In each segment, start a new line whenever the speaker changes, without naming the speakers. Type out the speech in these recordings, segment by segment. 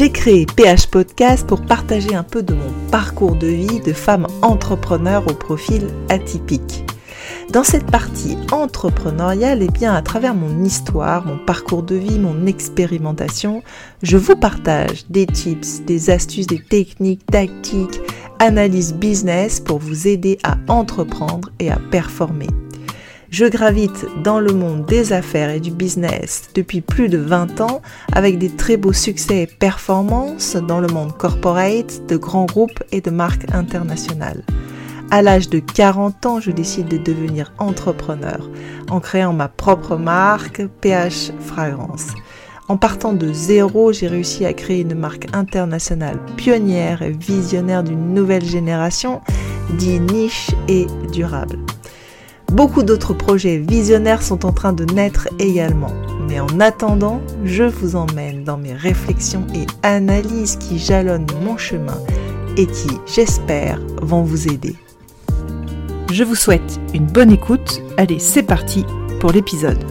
J'ai créé PH Podcast pour partager un peu de mon parcours de vie de femme entrepreneur au profil atypique. Dans cette partie entrepreneuriale, et eh bien à travers mon histoire, mon parcours de vie, mon expérimentation, je vous partage des tips, des astuces, des techniques, tactiques, analyse business pour vous aider à entreprendre et à performer. Je gravite dans le monde des affaires et du business depuis plus de 20 ans avec des très beaux succès et performances dans le monde corporate, de grands groupes et de marques internationales. À l'âge de 40 ans, je décide de devenir entrepreneur en créant ma propre marque PH Fragrance. En partant de zéro, j'ai réussi à créer une marque internationale pionnière et visionnaire d'une nouvelle génération, dit niche et durable. Beaucoup d'autres projets visionnaires sont en train de naître également. Mais en attendant, je vous emmène dans mes réflexions et analyses qui jalonnent mon chemin et qui, j'espère, vont vous aider. Je vous souhaite une bonne écoute. Allez, c'est parti pour l'épisode.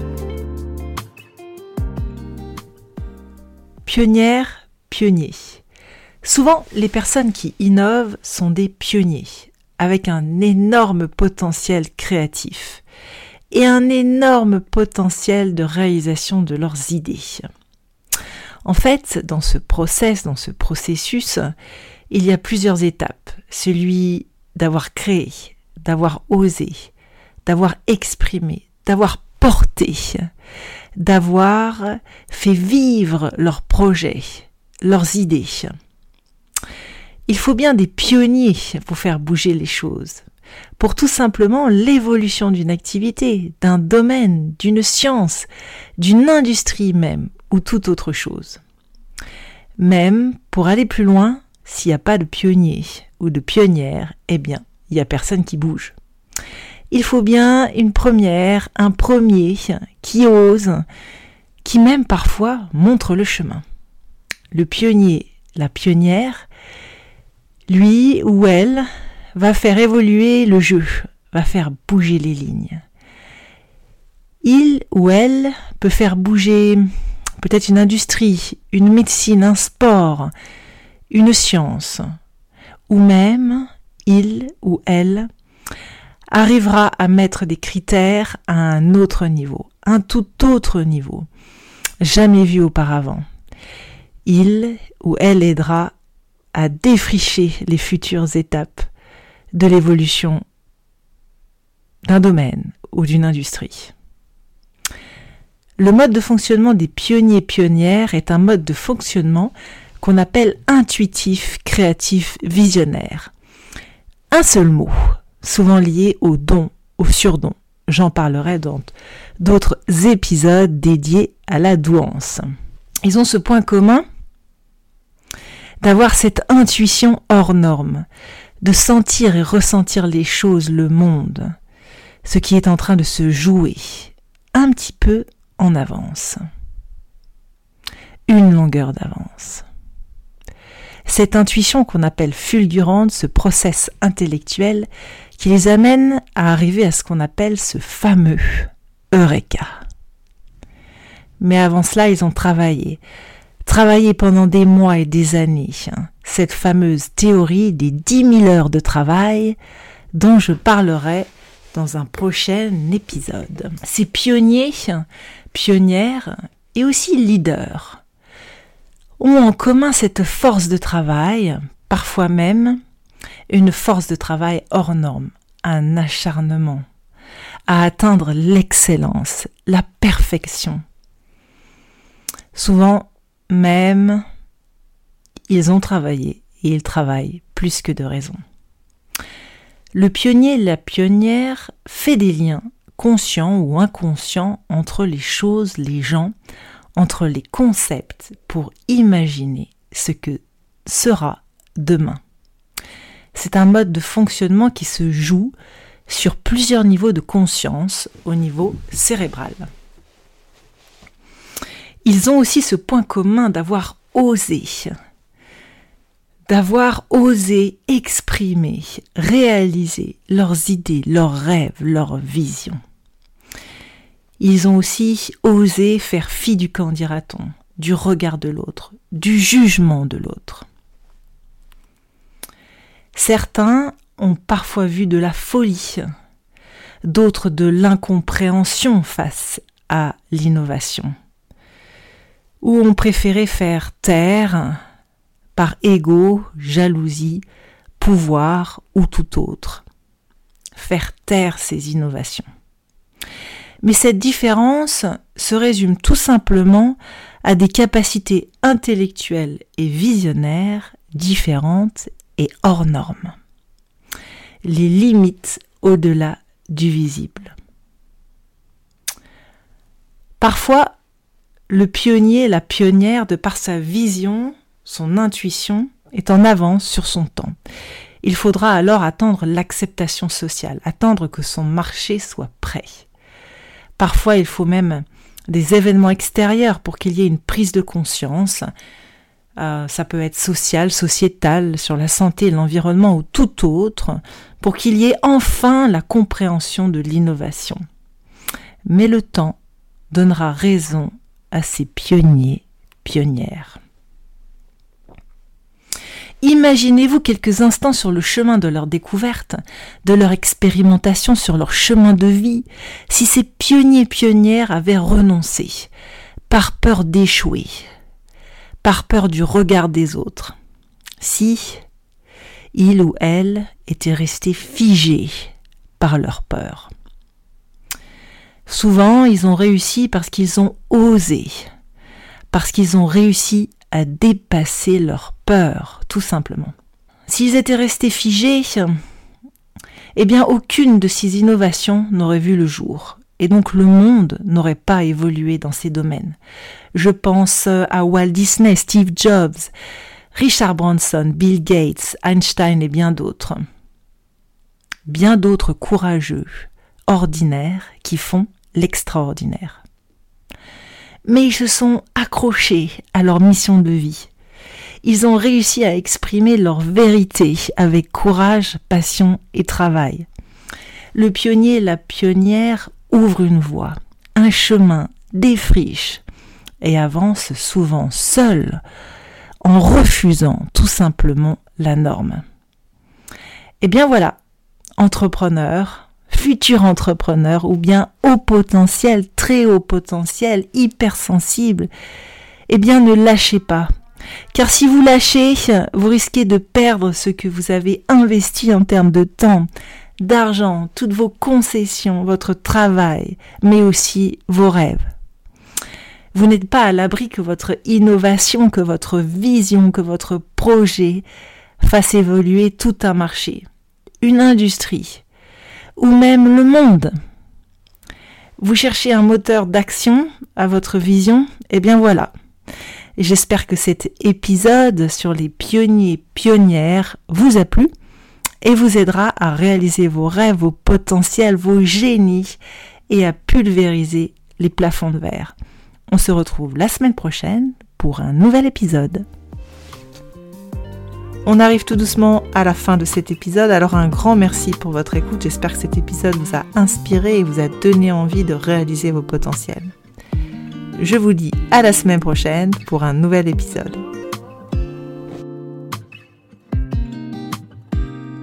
Pionnière, pionnier. Souvent, les personnes qui innovent sont des pionniers avec un énorme potentiel créatif et un énorme potentiel de réalisation de leurs idées. En fait, dans ce process, dans ce processus, il y a plusieurs étapes. Celui d'avoir créé, d'avoir osé, d'avoir exprimé, d'avoir porté, d'avoir fait vivre leurs projets, leurs idées. Il faut bien des pionniers pour faire bouger les choses, pour tout simplement l'évolution d'une activité, d'un domaine, d'une science, d'une industrie même, ou toute autre chose. Même pour aller plus loin, s'il n'y a pas de pionnier ou de pionnière, eh bien, il n'y a personne qui bouge. Il faut bien une première, un premier qui ose, qui même parfois montre le chemin. Le pionnier, la pionnière, lui ou elle va faire évoluer le jeu, va faire bouger les lignes. Il ou elle peut faire bouger peut-être une industrie, une médecine, un sport, une science, ou même il ou elle arrivera à mettre des critères à un autre niveau, un tout autre niveau, jamais vu auparavant. Il ou elle aidera à défricher les futures étapes de l'évolution d'un domaine ou d'une industrie. Le mode de fonctionnement des pionniers pionnières est un mode de fonctionnement qu'on appelle intuitif, créatif, visionnaire. Un seul mot, souvent lié au don, au surdon. J'en parlerai dans d'autres épisodes dédiés à la douance. Ils ont ce point commun d'avoir cette intuition hors norme, de sentir et ressentir les choses, le monde, ce qui est en train de se jouer, un petit peu en avance. Une longueur d'avance. Cette intuition qu'on appelle fulgurante, ce process intellectuel qui les amène à arriver à ce qu'on appelle ce fameux Eureka. Mais avant cela, ils ont travaillé, travaillé pendant des mois et des années hein, cette fameuse théorie des 10 000 heures de travail dont je parlerai dans un prochain épisode. Ces pionniers, pionnières et aussi leaders ont en commun cette force de travail, parfois même une force de travail hors norme, un acharnement à atteindre l'excellence, la perfection. Souvent, même ils ont travaillé et ils travaillent plus que de raison. Le pionnier, la pionnière fait des liens conscients ou inconscients entre les choses, les gens, entre les concepts pour imaginer ce que sera demain. C'est un mode de fonctionnement qui se joue sur plusieurs niveaux de conscience au niveau cérébral. Ils ont aussi ce point commun d'avoir osé, d'avoir osé exprimer, réaliser leurs idées, leurs rêves, leurs visions. Ils ont aussi osé faire fi du camp, dira-t-on, du regard de l'autre, du jugement de l'autre. Certains ont parfois vu de la folie, d'autres de l'incompréhension face à l'innovation, ou ont préféré faire taire par ego, jalousie, pouvoir ou tout autre, faire taire ces innovations. Mais cette différence se résume tout simplement à des capacités intellectuelles et visionnaires différentes et hors normes. Les limites au-delà du visible. Parfois, le pionnier, la pionnière, de par sa vision, son intuition, est en avance sur son temps. Il faudra alors attendre l'acceptation sociale, attendre que son marché soit prêt. Parfois, il faut même des événements extérieurs pour qu'il y ait une prise de conscience. Euh, ça peut être social, sociétal, sur la santé, l'environnement ou tout autre, pour qu'il y ait enfin la compréhension de l'innovation. Mais le temps donnera raison à ces pionniers, pionnières. Imaginez-vous quelques instants sur le chemin de leur découverte, de leur expérimentation sur leur chemin de vie, si ces pionniers pionnières avaient renoncé, par peur d'échouer, par peur du regard des autres, si ils ou elles étaient restés figés par leur peur. Souvent, ils ont réussi parce qu'ils ont osé, parce qu'ils ont réussi à dépasser leur peur, tout simplement. S'ils étaient restés figés, eh bien aucune de ces innovations n'aurait vu le jour, et donc le monde n'aurait pas évolué dans ces domaines. Je pense à Walt Disney, Steve Jobs, Richard Branson, Bill Gates, Einstein et bien d'autres. Bien d'autres courageux, ordinaires, qui font l'extraordinaire mais ils se sont accrochés à leur mission de vie. Ils ont réussi à exprimer leur vérité avec courage, passion et travail. Le pionnier, la pionnière ouvre une voie, un chemin, défriche et avance souvent seul en refusant tout simplement la norme. Eh bien voilà, entrepreneur, futur entrepreneur ou bien haut potentiel, très haut potentiel, hypersensible, eh bien ne lâchez pas. Car si vous lâchez, vous risquez de perdre ce que vous avez investi en termes de temps, d'argent, toutes vos concessions, votre travail, mais aussi vos rêves. Vous n'êtes pas à l'abri que votre innovation, que votre vision, que votre projet fasse évoluer tout un marché, une industrie, ou même le monde. Vous cherchez un moteur d'action à votre vision Eh bien voilà. J'espère que cet épisode sur les pionniers pionnières vous a plu et vous aidera à réaliser vos rêves, vos potentiels, vos génies et à pulvériser les plafonds de verre. On se retrouve la semaine prochaine pour un nouvel épisode. On arrive tout doucement à la fin de cet épisode, alors un grand merci pour votre écoute. J'espère que cet épisode vous a inspiré et vous a donné envie de réaliser vos potentiels. Je vous dis à la semaine prochaine pour un nouvel épisode.